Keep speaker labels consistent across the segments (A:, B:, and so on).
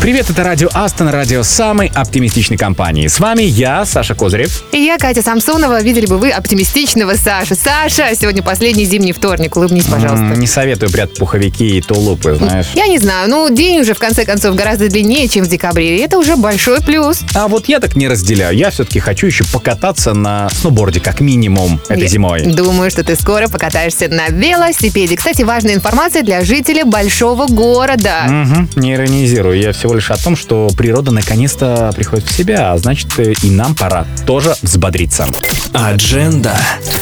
A: Привет, это радио Астон, радио самой оптимистичной компании. С вами я, Саша Козырев.
B: И я, Катя Самсонова. Видели бы вы оптимистичного Сашу. Саша, сегодня последний зимний вторник. Улыбнись, пожалуйста.
A: М, Не советую прятать пуховики и тулупы, знаешь.
B: Я не знаю, ну день уже в конце концов гораздо длиннее, чем в декабре. И это уже большой плюс.
A: А вот я так не разделяю. Я все-таки хочу еще покататься на сноуборде, как минимум, этой
B: Я
A: зимой.
B: Думаю, что ты скоро покатаешься на велосипеде. Кстати, важная информация для жителей большого города.
A: Мгм, не иронизирую. Я всего лишь о том, что природа наконец-то приходит в себя, а значит э, и нам пора тоже взбодриться.
C: Адженда.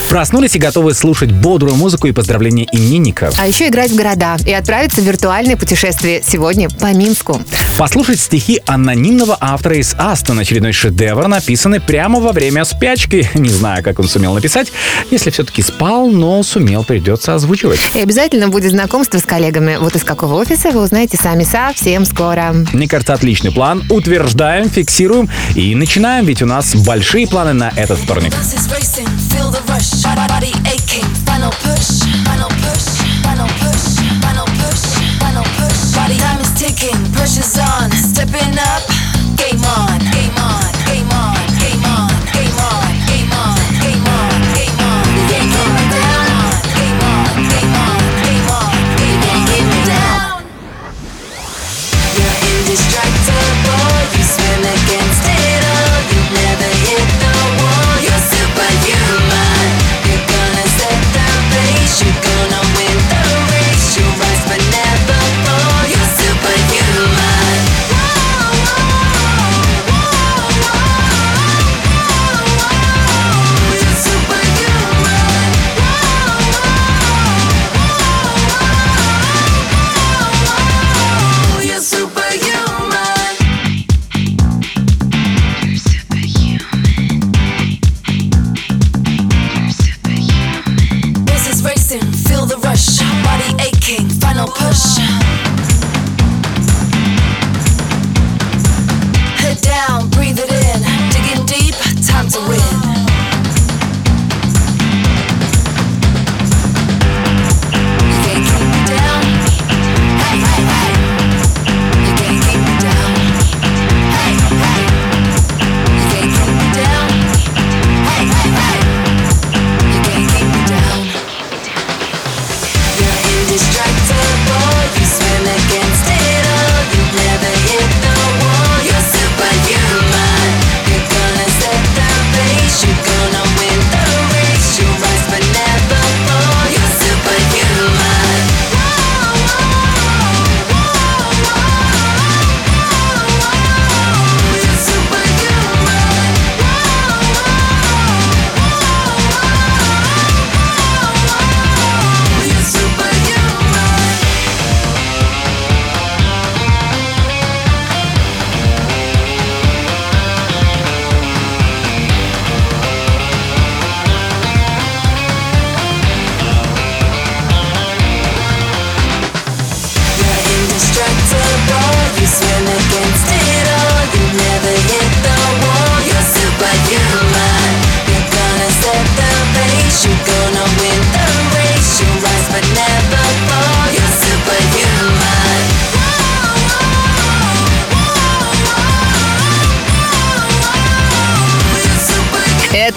A: Проснулись и готовы слушать бодрую музыку и поздравления именинников.
B: А еще играть в города и отправиться в виртуальное путешествие сегодня по Минску.
A: Послушать стихи анонимного автора из Астон. Очередной шедевр, написанный прямо во время спячки. Не знаю, как он сумел написать. Если все-таки спал, но сумел, придется озвучивать.
B: И обязательно будет знакомство с коллегами. Вот из какого офиса вы узнаете сами совсем скоро.
A: Мне кажется, отличный план. Утверждаем, фиксируем и начинаем, ведь у нас большие планы на этот вторник.
D: Final push, final push, final push,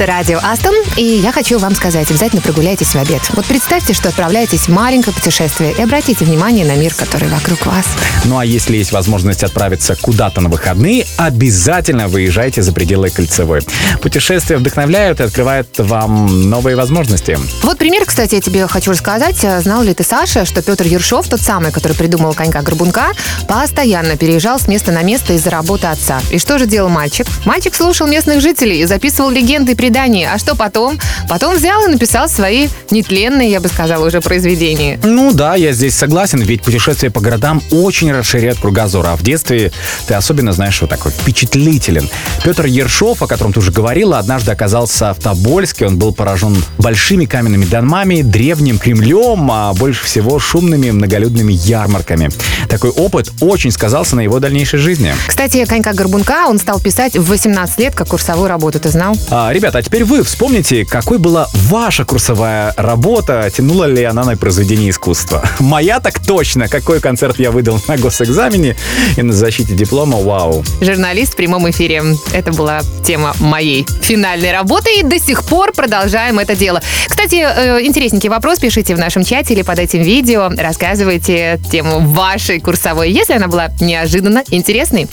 B: Это радио Астон, и я хочу вам сказать, обязательно прогуляйтесь в обед. Вот представьте, что отправляетесь в маленькое путешествие и обратите внимание на мир, который вокруг вас.
A: Ну а если есть возможность отправиться куда-то на выходные, обязательно выезжайте за пределы кольцевой. Путешествия вдохновляют и открывают вам новые возможности.
B: Вот пример, кстати, я тебе хочу рассказать. Знал ли ты, Саша, что Петр Ершов, тот самый, который придумал конька-горбунка, постоянно переезжал с места на место из-за работы отца. И что же делал мальчик? Мальчик слушал местных жителей и записывал легенды и предания. А что потом? Потом взял и написал свои нетленные, я бы сказала, уже произведения.
A: Ну да, я здесь согласен, ведь путешествия по городам очень расширяют кругозор, а в детстве ты особенно, знаешь, вот такой впечатлителен. Петр Ершов, о котором ты уже говорила, однажды оказался в Тобольске, он был поражен большими каменными домами, древним Кремлем, а больше всего шумными многолюдными ярмарками. Такой опыт очень сказался на его дальнейшей жизни.
B: Кстати, конька-горбунка он стал писать в 18 лет, как курсовую работу, ты знал?
A: А, ребята, а теперь вы вспомните, какой была ваша курсовая работа, тянула ли она на произведение искусства? Моя так точно. Какой концерт я выдал на госэкзамене и на защите диплома, вау.
B: Журналист в прямом эфире. Это была тема моей финальной работы, и до сих пор продолжаем это дело. Кстати, э, интересненький вопрос пишите в нашем чате или под этим видео. Рассказывайте тему вашей курсовой, если она была неожиданно интересной.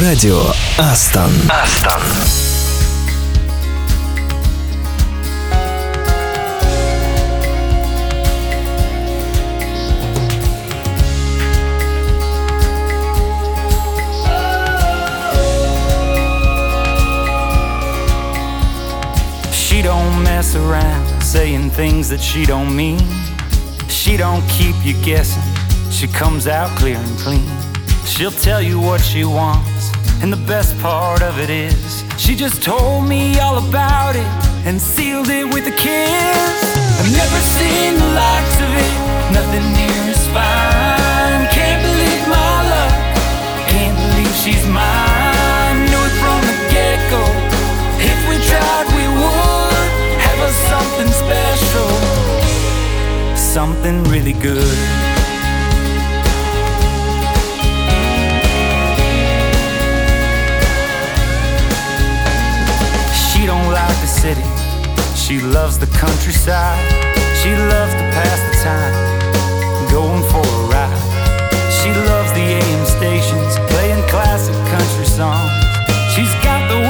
C: Радио Астон.
E: Астон.
F: Mess around saying things that she don't mean. She don't keep you guessing. She comes out clear and clean. She'll tell you what she wants, and the best part of it is she just told me all about it and sealed it with a kiss. I've never seen the likes of it, nothing near something really good. She don't like the city. She loves the countryside. She loves to pass the time, going for a ride. She loves the AM stations, playing classic country songs. She's got the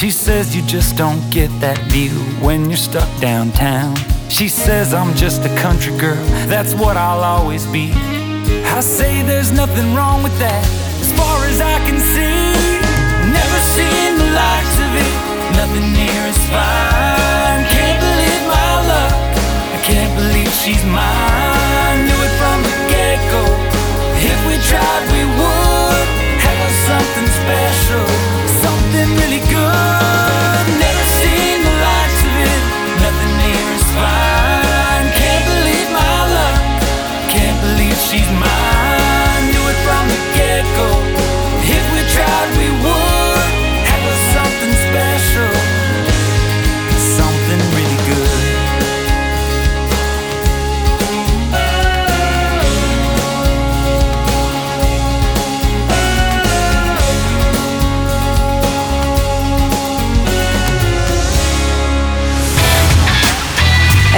F: She says you just don't get that view when you're stuck downtown. She says I'm just a country girl, that's what I'll always be. I say there's nothing wrong with that, as far as I can see. Never seen the likes of it, nothing near as fine. Can't believe my luck, I can't believe she's mine. Knew it from the get go. If we tried, we would really good.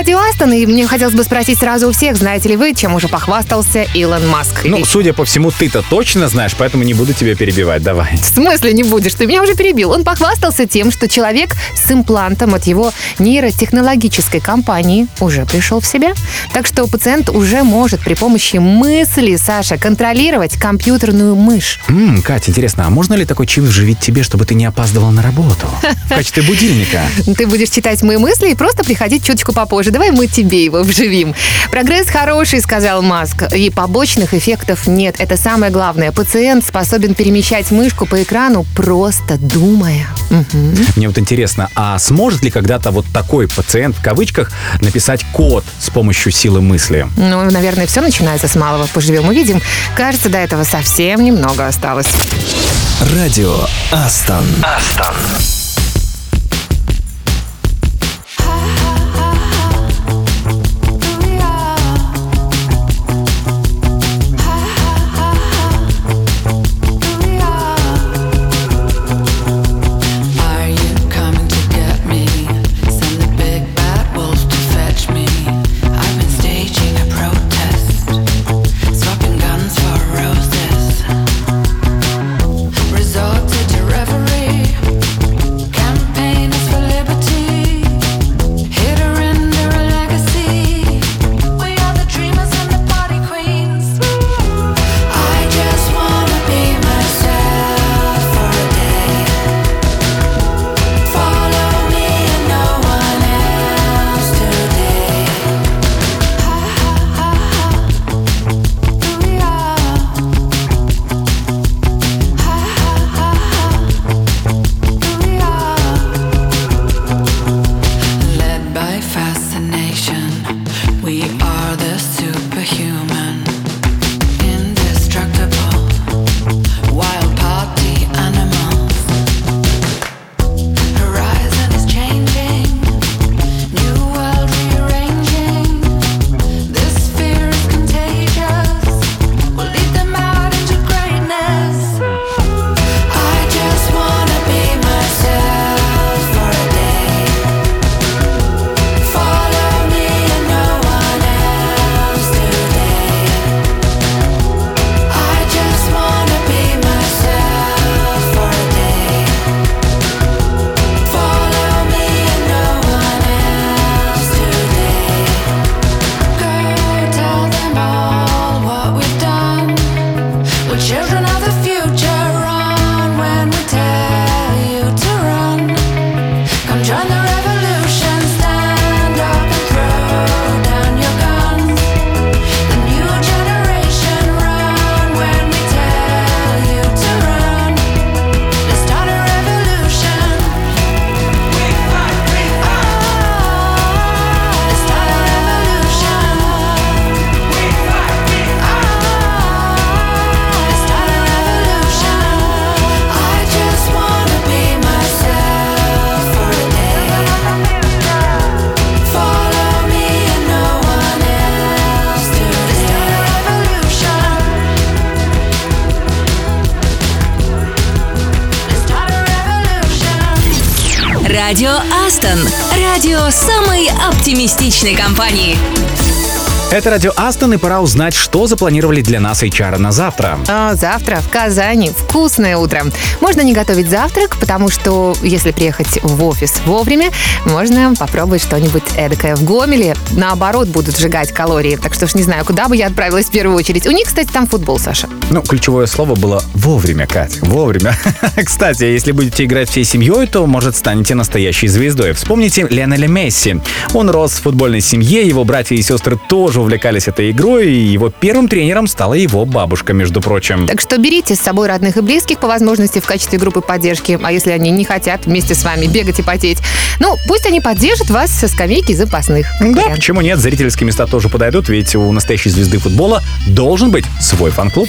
B: Радио Астон, и мне хотелось бы спросить сразу у всех, знаете ли вы, чем уже похвастался Илон Маск?
A: Ну,
B: Или-
A: судя по всему, ты-то точно знаешь, поэтому не буду тебя перебивать. Давай.
B: В смысле не будешь? Ты меня уже перебил. Он похвастался тем, что человек с имплантом от его нейротехнологической компании уже пришел в себя. Так что пациент уже может при помощи мысли, Саша, контролировать компьютерную мышь.
A: М, Катя, интересно, а можно ли такой чип вживить тебе, чтобы ты не опаздывал на работу? В качестве будильника.
B: Ты будешь читать мои мысли и просто приходить чуточку попозже. Давай мы тебе его вживим. Прогресс хороший, сказал Маск, и побочных эффектов нет. Это самое главное. Пациент способен перемещать мышку по экрану, просто думая. Мгм.
A: Мне вот интересно, а сможет ли когда-то вот такой пациент, в кавычках, написать код с помощью силы мысли?
B: Ну, наверное, все начинается с малого. Поживем, увидим. Кажется, до этого совсем немного осталось.
C: Радио Астон.
E: Астон.
G: Радио самой оптимистичной компании.
A: Это радио Астон, и пора узнать, что запланировали для нас HR на завтра.
B: А завтра в Казани вкусное утро. Можно не готовить завтрак, потому что если приехать в офис вовремя, можно попробовать что-нибудь эдакое. В Гомеле, наоборот, будут сжигать калории. Так что ж не знаю, куда бы я отправилась в первую очередь. У них, кстати, там футбол, Саша.
A: Ну, ключевое слово было вовремя, Кать, вовремя. Кстати, если будете играть всей семьей, то, может, станете настоящей звездой. Вспомните Лионеля Месси. Он рос в футбольной семье, его братья и сестры тоже увлекались этой игрой, и его первым тренером стала его бабушка, между прочим.
B: Так что берите с собой родных и близких по возможности в качестве группы поддержки. А если они не хотят вместе с вами бегать и потеть, ну, пусть они поддержат вас со скамейки запасных.
A: Да,
B: вариант.
A: почему нет, зрительские места тоже подойдут, ведь у настоящей звезды футбола должен быть свой фан-клуб.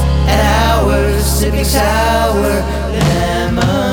E: hours, sipping sour lemonade.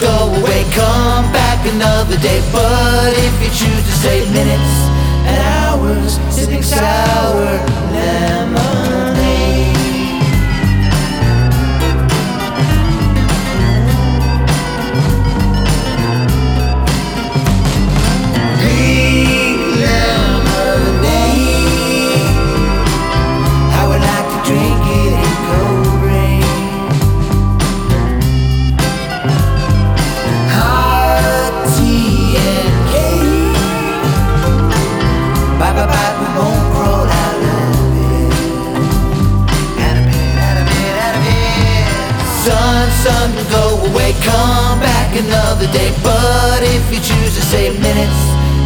E: Go away, come back another day. But if you choose to stay minutes and hours, sipping sour lemonade. Come back another day. But if you choose to stay minutes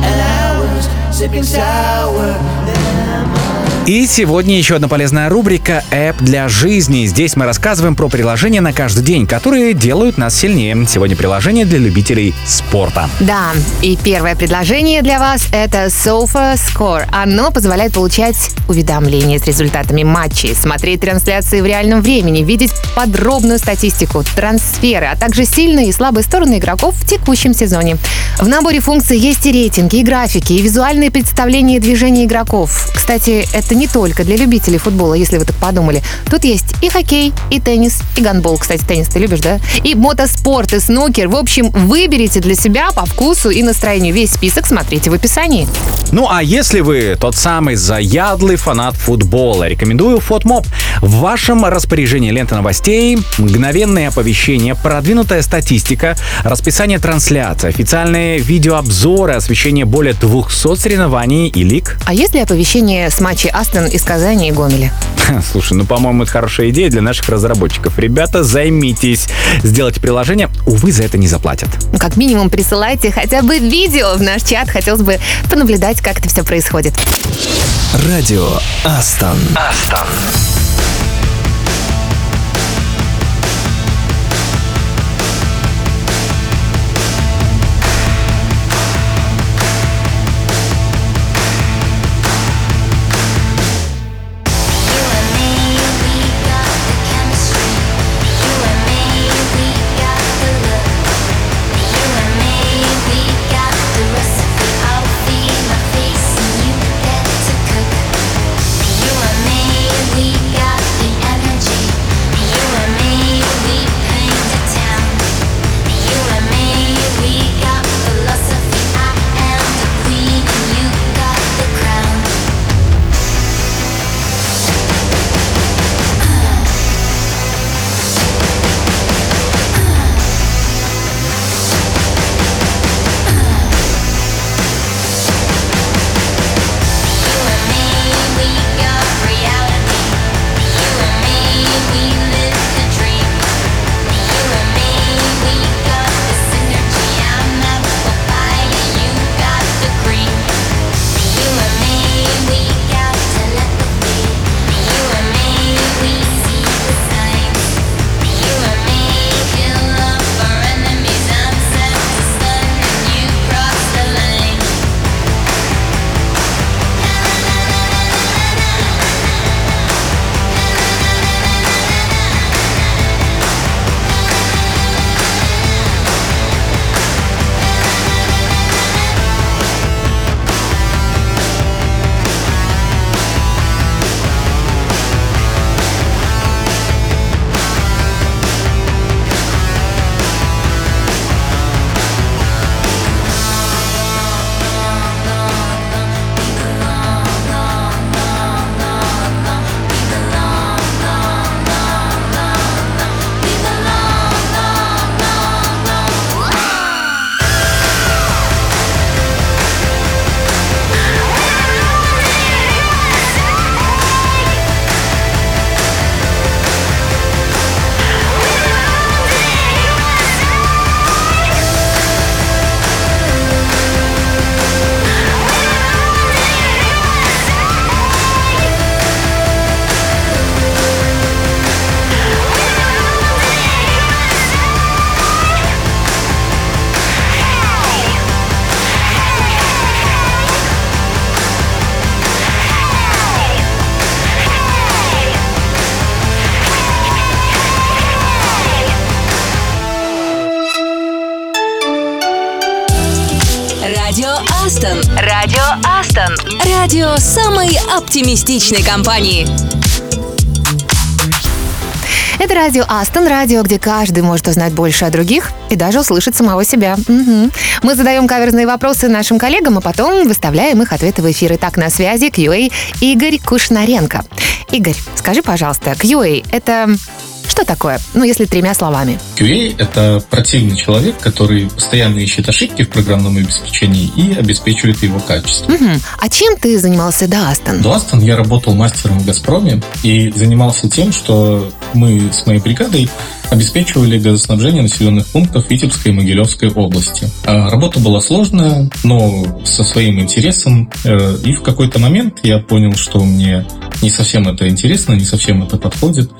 E: and hours, sipping sour lemon.
A: И сегодня еще одна полезная рубрика «Эп для жизни». Здесь мы рассказываем про приложения на каждый день, которые делают нас сильнее. Сегодня приложение для любителей спорта.
B: Да, и первое предложение для вас – это Sofa Score. Оно позволяет получать уведомления с результатами матчей, смотреть трансляции в реальном времени, видеть подробную статистику, трансферы, а также сильные и слабые стороны игроков в текущем сезоне. В наборе функций есть и рейтинги, и графики, и визуальные представления движений игроков. Кстати, это не только для любителей футбола, если вы так подумали. Тут есть и хоккей, и теннис, и гандбол. Кстати, теннис ты любишь, да? И мотоспорт, и снукер. В общем, выберите для себя по вкусу и настроению. Весь список смотрите в описании.
A: Ну а если вы тот самый заядлый фанат футбола, рекомендую Фотмоп. В вашем распоряжении лента новостей, мгновенные оповещения, продвинутая статистика, расписание трансляций, официальные видеообзоры, освещение более 200 соревнований и лиг.
B: А есть ли оповещение с матчей Астон из Казани и Гомеля?
A: Слушай, ну, по-моему, это хорошая идея для наших разработчиков. Ребята, займитесь. Сделайте приложение. Увы, за это не заплатят.
B: Ну, Как минимум присылайте хотя бы видео в наш чат. Хотелось бы понаблюдать, как это все происходит.
C: Радио Астон. Астон.
G: Радио самой оптимистичной компании.
B: Это радио Астон, радио, где каждый может узнать больше о других и даже услышать самого себя. Мгм. Мы задаем каверзные вопросы нашим коллегам, а потом выставляем их ответы в эфир. Итак, на связи QA Игорь Кушнаренко. Игорь, скажи, пожалуйста, QA — это что такое? Ну, если тремя словами.
H: QA — это противный человек, который постоянно ищет ошибки в программном обеспечении и обеспечивает его качество.
B: Мгм. А чем ты занимался до Астон?
H: До Астон я работал мастером в «Газпроме» и занимался тем, что мы с моей бригадой обеспечивали газоснабжение населенных пунктов Витебской и Могилевской области. А Работа была сложная, но со своим интересом. Э, И в какой-то момент я понял, что мне не совсем это интересно, не совсем это подходит.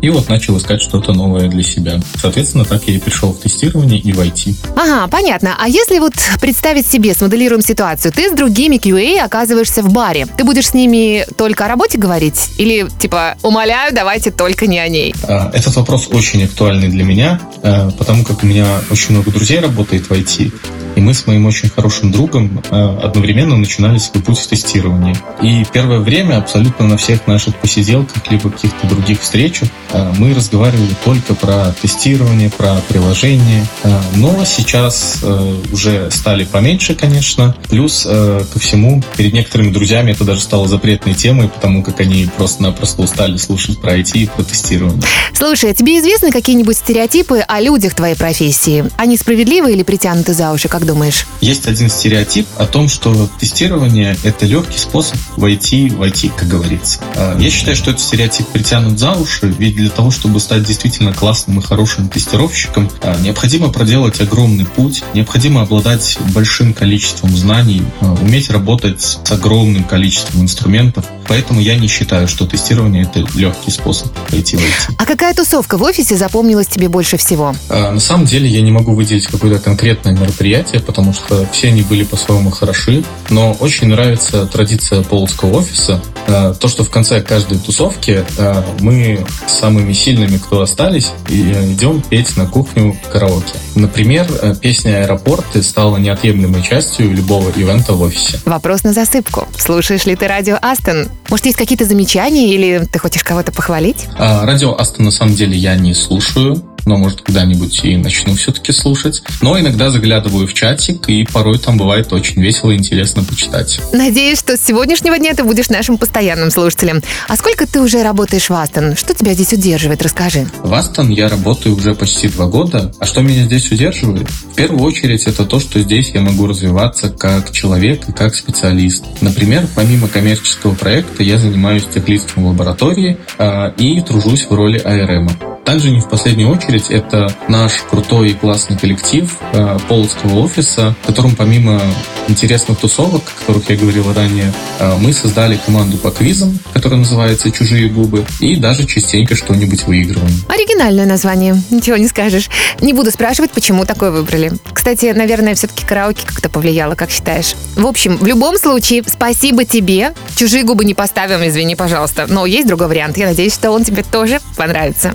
H: И вот начал искать что-то новое для себя. Соответственно, так я и пришел в тестирование и в IT.
B: Ага, понятно. А если вот представить себе, смоделируем ситуацию, ты с другими QA оказываешься в баре. Ты будешь с ними только о работе говорить? Или типа, умоляю, давайте только не о ней?
H: А, Этот вопрос очень актуальный для меня, э, потому как у меня очень много друзей работает в IT, и мы с моим очень хорошим другом э, одновременно начинали свой путь в тестировании. И первое время абсолютно на всех наших посиделках либо каких-то других встречах э, мы разговаривали только про тестирование, про приложение. Э, Но сейчас уже стали поменьше, конечно. Плюс ко всему, перед некоторыми друзьями это даже стало запретной темой, потому как они просто-напросто устали слушать про IT и про тестирование.
B: Слушай, а тебе известны какие-нибудь стереотипы о людях твоей профессии? Они справедливы или притянуты за уши, как думаешь?
H: Есть один стереотип о том, что тестирование – это легкий способ войти в IT, как говорится. А, Я считаю, что этот стереотип притянут за уши, ведь для того, чтобы стать действительно классным и хорошим тестировщиком, а, необходимо проделать огромный путь, необходимо обладать большим количеством знаний, а, уметь работать с огромным количеством инструментов. Поэтому я не считаю, что тестирование – это легкий способ войти в IT.
B: А какая тусовка в офисе запомнилась тебе больше всего?
H: На самом деле я не могу выделить какое-то конкретное мероприятие, потому что все они были по-своему хороши, но очень нравится традиция полоцкого офиса. А, То, что в конце каждой тусовки а, мы с самыми сильными, кто остались, э, идем петь на кухню караоке. Например, э, песня «Аэропорты» стала неотъемлемой частью любого ивента в офисе.
B: Вопрос на засыпку. Слушаешь ли ты радио Астон? Может, есть какие-то замечания или ты хочешь кого-то похвалить?
H: Радио Аста на самом деле я не слушаю, но может когда-нибудь и начну все-таки слушать. Но иногда заглядываю в чатик, и порой там бывает очень весело и интересно почитать.
B: Надеюсь, что с сегодняшнего дня ты будешь нашим постоянным слушателем. А сколько ты уже работаешь в Астон? Что тебя здесь удерживает? Расскажи.
H: В Астон я работаю уже почти два года. А что меня здесь удерживает? В первую очередь это то, что здесь я могу развиваться как человек и как специалист. Например, помимо коммерческого проекта я занимаюсь техлистом в лаборатории а, и тружусь в роли АРМ. Также не в последнюю очередь это наш крутой и классный коллектив э, Полоцкого офиса, в котором помимо интересных тусовок, о которых я говорил ранее, э, мы создали команду по квизам, которая называется «Чужие губы», и даже частенько что-нибудь выигрываем.
B: Оригинальное название, ничего не скажешь. Не буду спрашивать, почему такое выбрали. Кстати, наверное, все-таки караоке как-то повлияло, как считаешь? В общем, в любом случае, спасибо тебе. Чужие губы не поставим, извини, пожалуйста. Но есть другой вариант. Я надеюсь, что он тебе тоже понравится.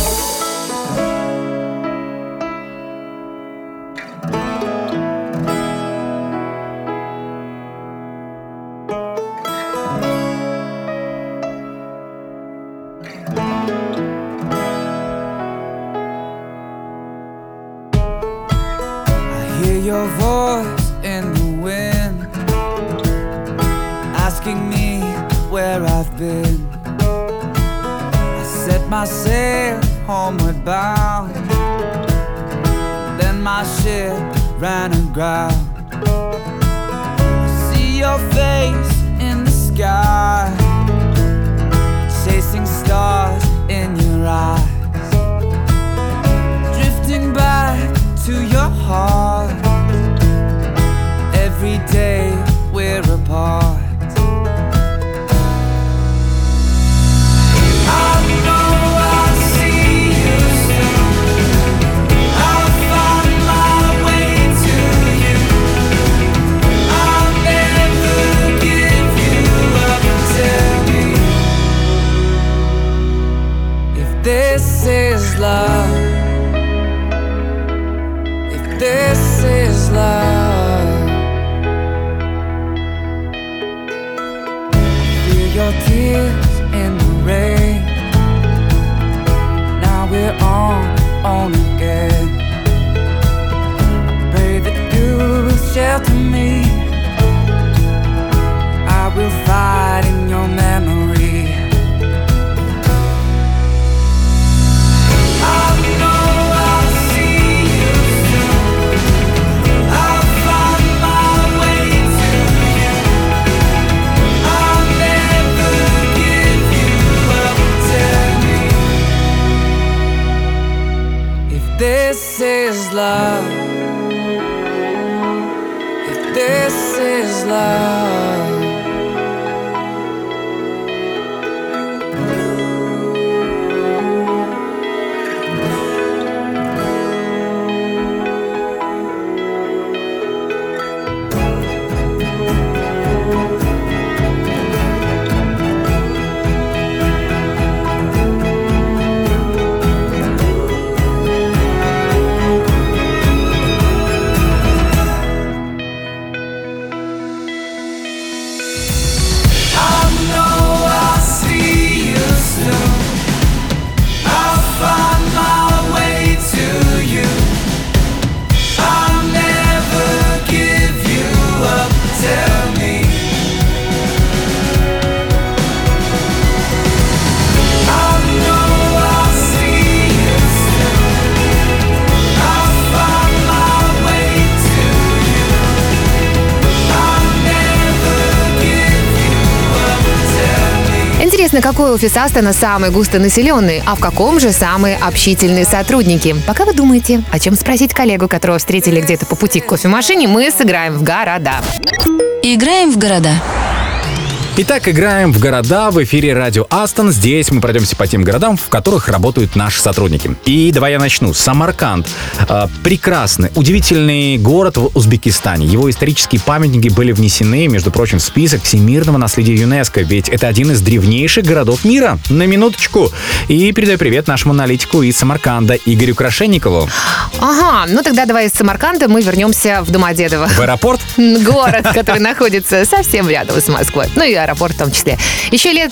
B: Интересно, какой офис Астона самый густонаселенный, а в каком же самые общительные сотрудники? Пока вы думаете, о чем спросить коллегу, которого встретили где-то по пути к кофемашине, мы сыграем в города.
I: Играем в города.
A: Итак, играем в города в эфире радио Астон. Здесь мы пройдемся по тем городам, в которых работают наши сотрудники. И давай я начну. Самарканд. Э, прекрасный, удивительный город в Узбекистане. Его исторические памятники были внесены, между прочим, в список всемирного наследия ЮНЕСКо, ведь это один из древнейших городов мира. На минуточку. И передаю привет нашему аналитику из Самарканда Игорю Крашенникову.
B: Ага, ну тогда давай из Самарканда мы вернемся в Домодедово.
A: В аэропорт?
B: Город, который находится совсем рядом с Москвой. Ну и аэропорт в том числе. Еще лет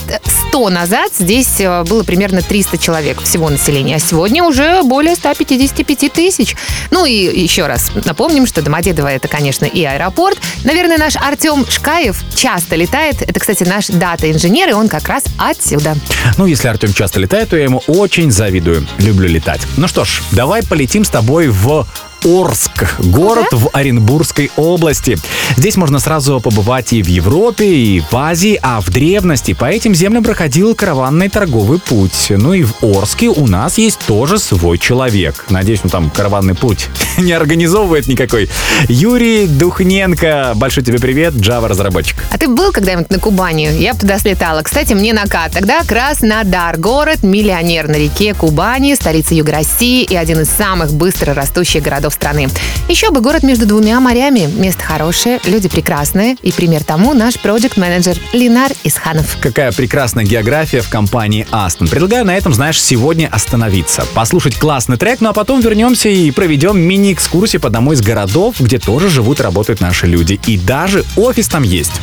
B: 100 назад здесь э, было примерно 300 человек всего населения, а сегодня уже более 155 тысяч. Ну и еще раз напомним, что Домодедово это, конечно, и аэропорт. Наверное, наш Артем Шкаев часто летает. Это, кстати, наш дата-инженер, и он как раз отсюда.
A: Ну, если Артем часто летает, то я ему очень завидую. Люблю летать. Ну что ж, давай полетим с тобой в Орск, город в Оренбургской области. Здесь можно сразу побывать и в Европе, и в Азии, а в древности по этим землям проходил караванный торговый путь. Ну и в Орске у нас есть тоже свой человек. Надеюсь, он там караванный путь не организовывает никакой. Юрий Духненко, большой тебе привет, Java-разработчик.
B: А ты был когда-нибудь на Кубани? Я бы туда слетала. Кстати, мне накат. Тогда Краснодар. Город, миллионер на реке Кубани, столица Юга России и один из самых быстро растущих городов страны. Еще бы город между двумя морями. Место хорошее, люди прекрасные. И пример тому наш проект-менеджер Линар Исханов.
A: Какая прекрасная география в компании Aston. Предлагаю на этом, знаешь, сегодня остановиться. Послушать классный трек, ну а потом вернемся и проведем мини-экскурсию по одному из городов, где тоже живут и работают наши люди. И даже офис там есть.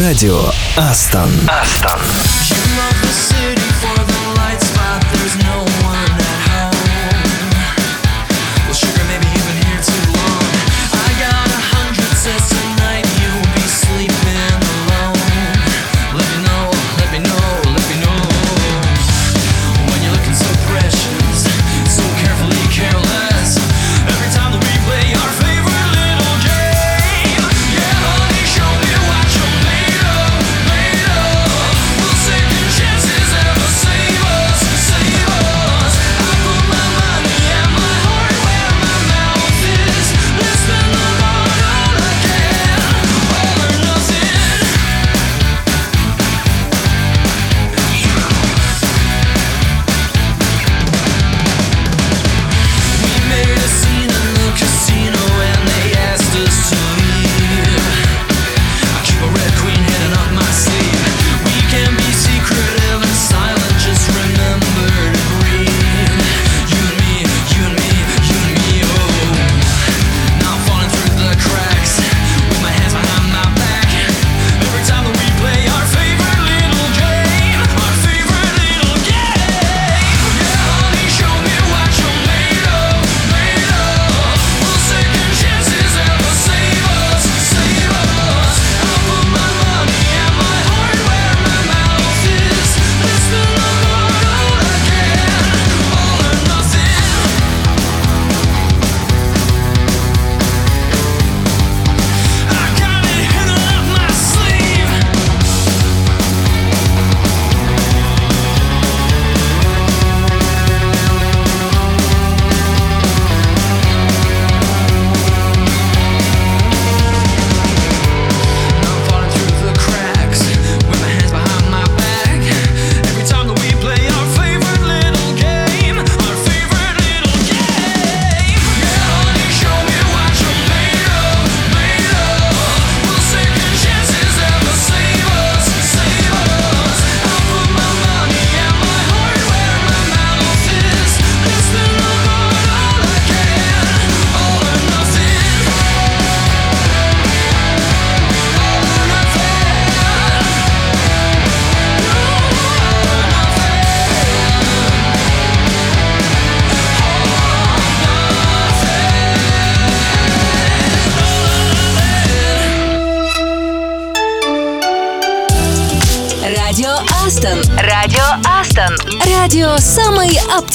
J: Радио Астон. Астон.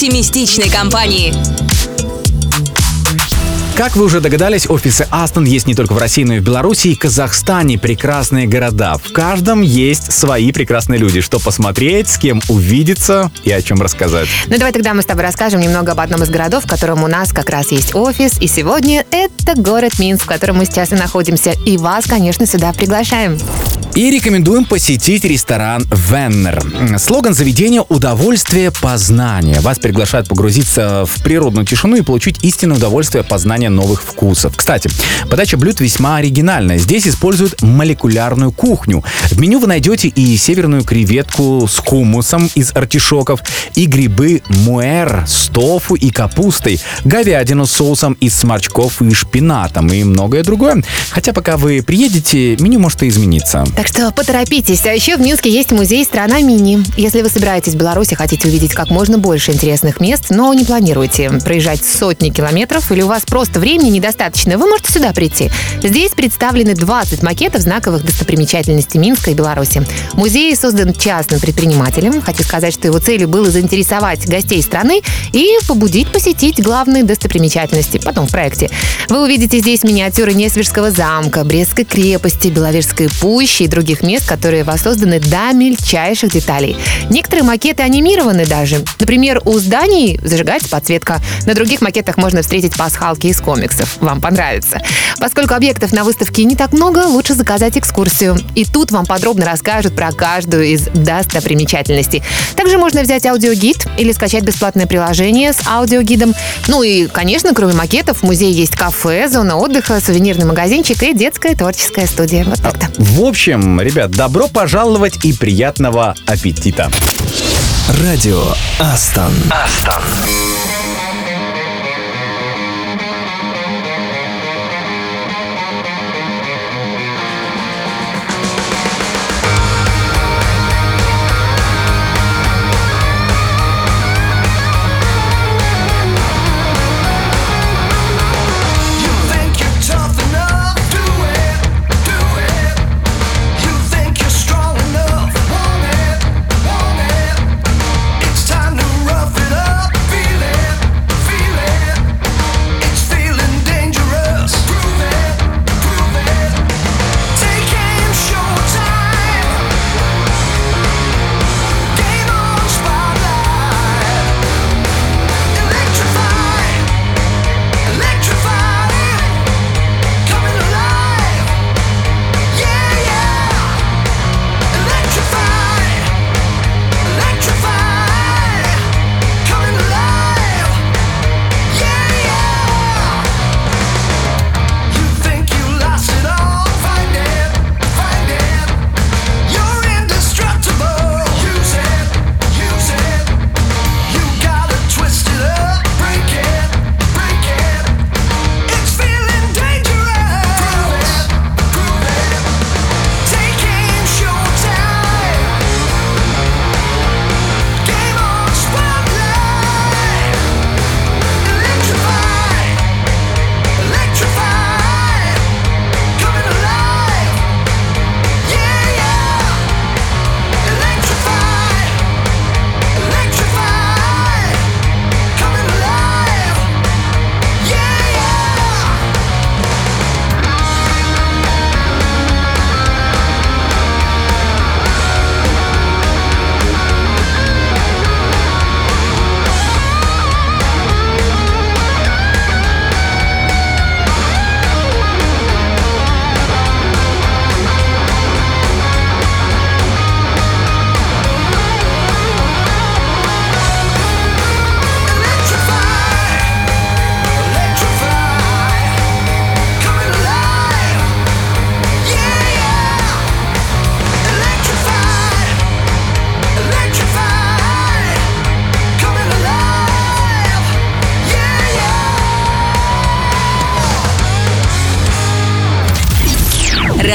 G: Оптимистичной компании.
A: Как вы уже догадались, офисы Астон есть не только в России, но и в Беларуси и Казахстане. Прекрасные города. В каждом есть свои прекрасные люди. Что посмотреть, с кем увидеться и о чем рассказать.
B: Ну давай тогда мы с тобой расскажем немного об одном из городов, в котором у нас как раз есть офис. И сегодня это город Минск, в котором мы сейчас и находимся. И вас, конечно, сюда приглашаем.
A: И рекомендуем посетить ресторан Веннер. Слоган заведения «Удовольствие познания». Вас приглашают погрузиться в природную тишину и получить истинное удовольствие познания новых вкусов. Кстати, подача блюд весьма оригинальная. Здесь используют молекулярную кухню. В меню вы найдете и северную креветку с хумусом из артишоков, и грибы муэр с тофу и капустой, говядину с соусом из сморчков и шпинатом и многое другое. Хотя пока вы приедете, меню может и измениться.
B: Так что поторопитесь. А еще в Минске есть музей «Страна мини». Если вы собираетесь в Беларуси, хотите увидеть как можно больше интересных мест, но не планируете проезжать сотни километров или у вас просто времени недостаточно, вы можете сюда прийти. Здесь представлены 20 макетов знаковых достопримечательностей Минска и Беларуси. Музей создан частным предпринимателем. Хочу сказать, что его целью было заинтересовать гостей страны и побудить посетить главные достопримечательности. Потом в проекте. Вы увидите здесь миниатюры Несвежского замка, Брестской крепости, Беловежской пущи и других мест, которые воссозданы до мельчайших деталей. Некоторые макеты анимированы даже. Например, у зданий зажигается подсветка. На других макетах можно встретить пасхалки из комиксов. Вам понравится. Поскольку объектов на выставке не так много, лучше заказать экскурсию. И тут вам подробно расскажут про каждую из достопримечательностей. Также можно взять аудиогид или скачать бесплатное приложение с аудиогидом. Ну и, конечно, кроме макетов, в музее есть кафе, зона отдыха, сувенирный магазинчик и детская творческая студия. Вот так-то.
A: В общем, ребят, добро пожаловать и приятного аппетита.
K: Радио Астон.
L: Астон.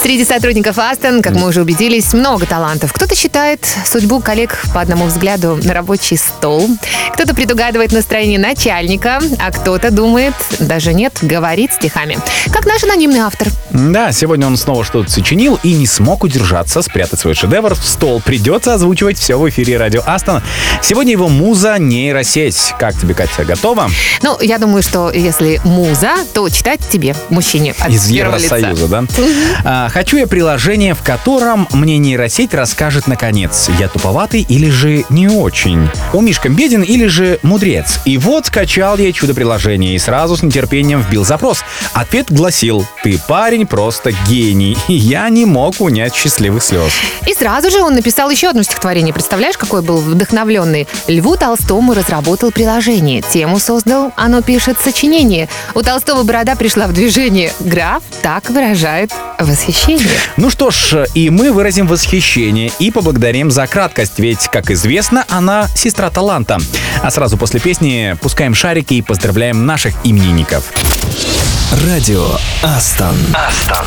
B: Среди сотрудников Астон, как мы уже убедились, много талантов. Кто-то считает судьбу коллег по одному взгляду на рабочий стол, кто-то предугадывает настроение начальника, а кто-то думает, даже нет, говорит стихами. Как наш анонимный автор.
A: Да, сегодня он снова что-то сочинил и не смог удержаться, спрятать свой шедевр в стол. Придется озвучивать все в эфире радио Астон. Сегодня его муза нейросеть. Как тебе, Катя, готова?
B: Ну, я думаю, что если муза, то читать тебе, мужчине,
A: Из
B: первого лица.
A: Евросоюза, да? Хочу я приложение, в котором мне нейросеть расскажет наконец, я туповатый или же не очень, умишкам беден или же мудрец. И вот скачал я чудо-приложение и сразу с нетерпением вбил запрос. Ответ гласил, ты парень просто гений. И я не мог унять счастливых слез.
B: И сразу же он написал еще одно стихотворение. Представляешь, какой был вдохновленный? Льву Толстому разработал приложение. Тему создал, оно пишет сочинение. У Толстого борода пришла в движение. Граф так выражает восхищение.
A: Ну что ж, и мы выразим восхищение и поблагодарим за краткость, ведь, как известно, она сестра таланта. А сразу после песни пускаем шарики и поздравляем наших именинников.
C: Радио Астон.
J: Астон.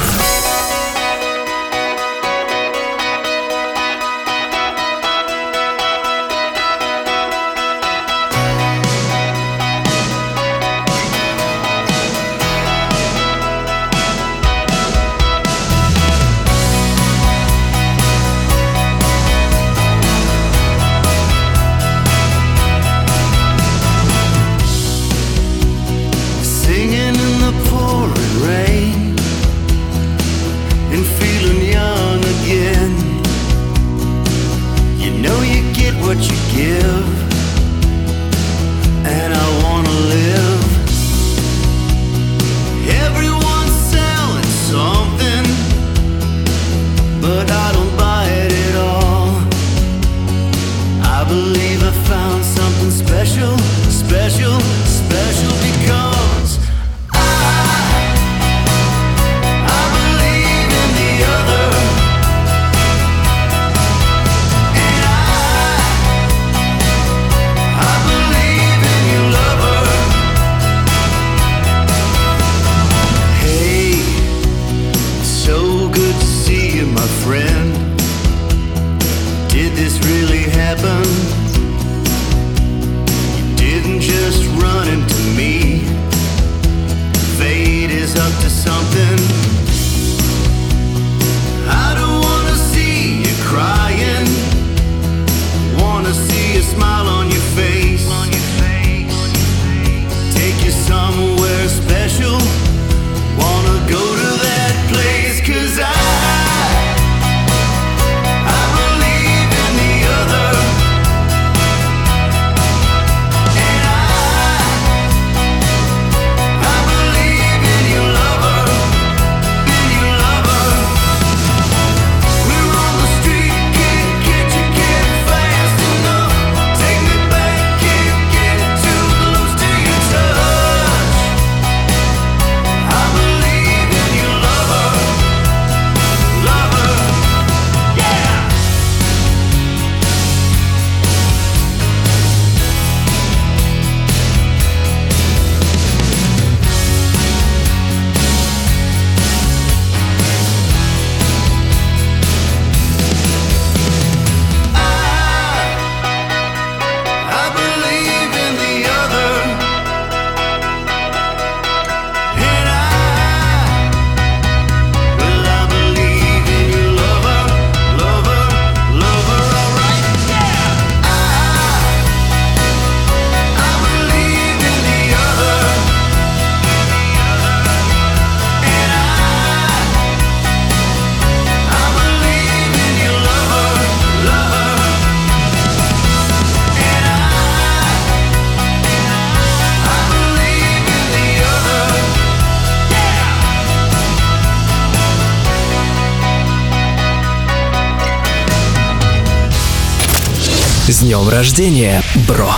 C: С днем рождения, бро!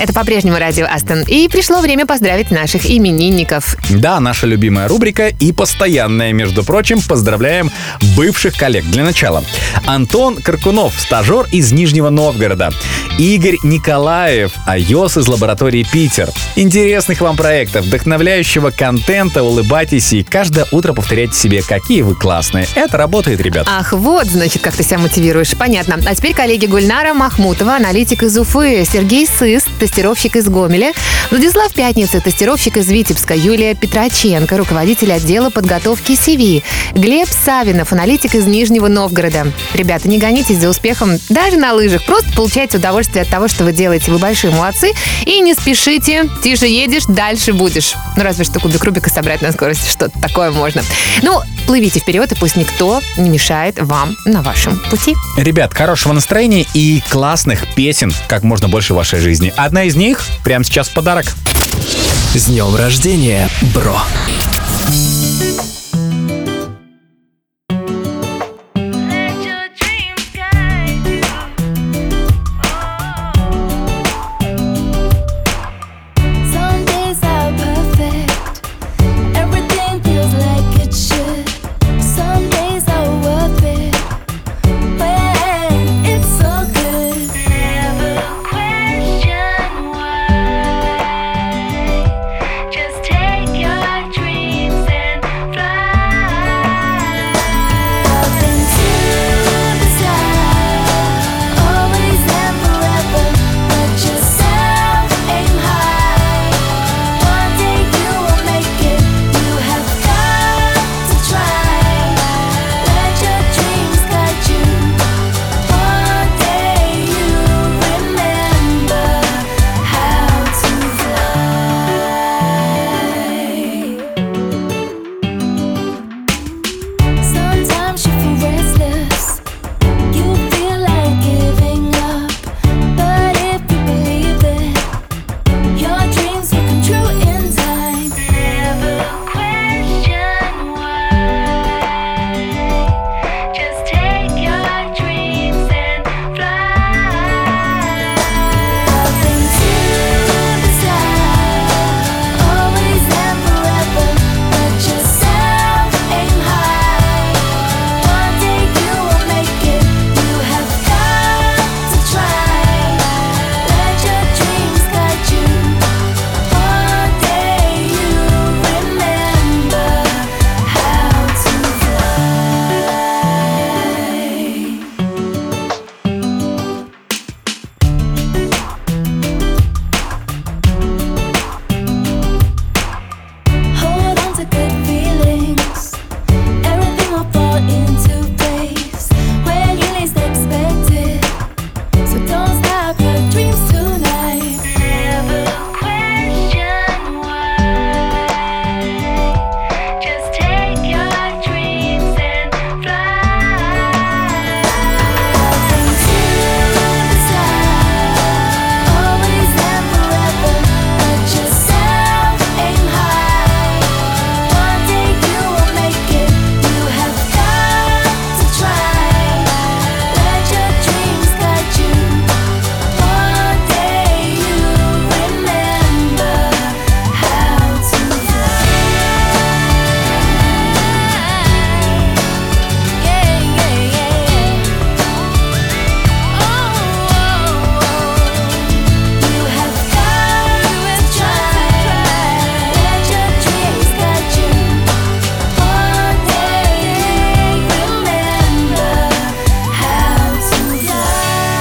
B: Это по-прежнему радио Астон. И пришло время поздравить наших именинников.
A: Да, наша любимая рубрика и постоянная, между прочим, поздравляем бывших коллег. Для начала. Антон Каркунов, стажер из Нижнего Новгорода. Игорь Николаев, iOS из лаборатории Питер. Интересных вам проектов, вдохновляющего контента, улыбайтесь и каждое утро повторяйте себе, какие вы классные. Это работает, ребят.
B: Ах, вот, значит, как ты себя мотивируешь. Понятно. А теперь коллеги Гульнара Махмутова, аналитик из Уфы, Сергей Сыс, тестировщик из Гомеля, Владислав Пятница, тестировщик из Витебска, Юлия Петроченко, руководитель отдела подготовки CV, Глеб Савинов, аналитик из Нижнего Новгорода. Ребята, не гонитесь за успехом даже на лыжах. Просто получайте удовольствие от того, что вы делаете. Вы большие молодцы. И не спешите. Тише едешь, дальше будешь. Ну, разве что кубик Рубика собрать на скорости. Что-то такое можно. Ну, плывите вперед, и пусть никто не мешает вам на вашем пути.
A: Ребят, хорошего настроения и классных песен как можно больше в вашей жизни. Одна из них прямо сейчас в подарок.
C: С днем рождения, бро!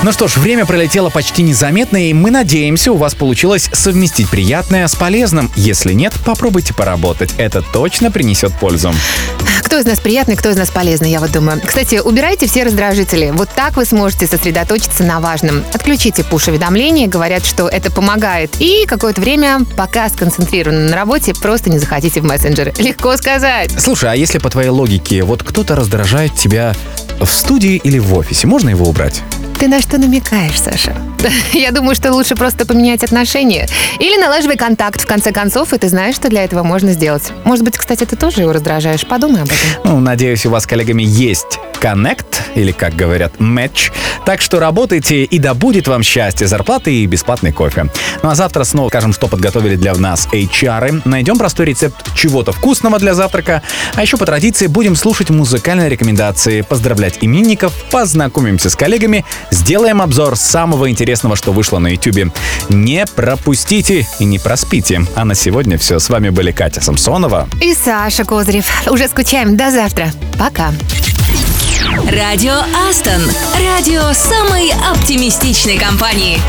A: Ну что ж, время пролетело почти незаметно, и мы надеемся, у вас получилось совместить приятное с полезным. Если нет, попробуйте поработать. Это точно принесет пользу.
B: Кто из нас приятный, кто из нас полезный, я вот думаю. Кстати, убирайте все раздражители. Вот так вы сможете сосредоточиться на важном. Отключите пуш-уведомления, говорят, что это помогает. И какое-то время, пока сконцентрированы на работе, просто не заходите в мессенджеры. Легко сказать.
A: Слушай, а если по твоей логике, вот кто-то раздражает тебя в студии или в офисе, можно его убрать?
B: Ты на что намекаешь, Саша? Я думаю, что лучше просто поменять отношения. Или налаживай контакт, в конце концов, и ты знаешь, что для этого можно сделать. Может быть, кстати, ты тоже его раздражаешь. Подумай об этом.
A: Ну, надеюсь, у вас с коллегами есть Connect, или, как говорят, Match. Так что работайте, и да будет вам счастье, зарплаты и бесплатный кофе. Ну а завтра снова скажем, что подготовили для нас HR. Найдем простой рецепт чего-то вкусного для завтрака. А еще по традиции будем слушать музыкальные рекомендации, поздравлять именинников, познакомимся с коллегами, сделаем обзор самого интересного, что вышло на YouTube. Не пропустите и не проспите. А на сегодня все. С вами были Катя Самсонова.
B: И Саша Козырев. Уже скучаем. До завтра. Пока.
G: Радио Астон. Радио самой оптимистичной компании.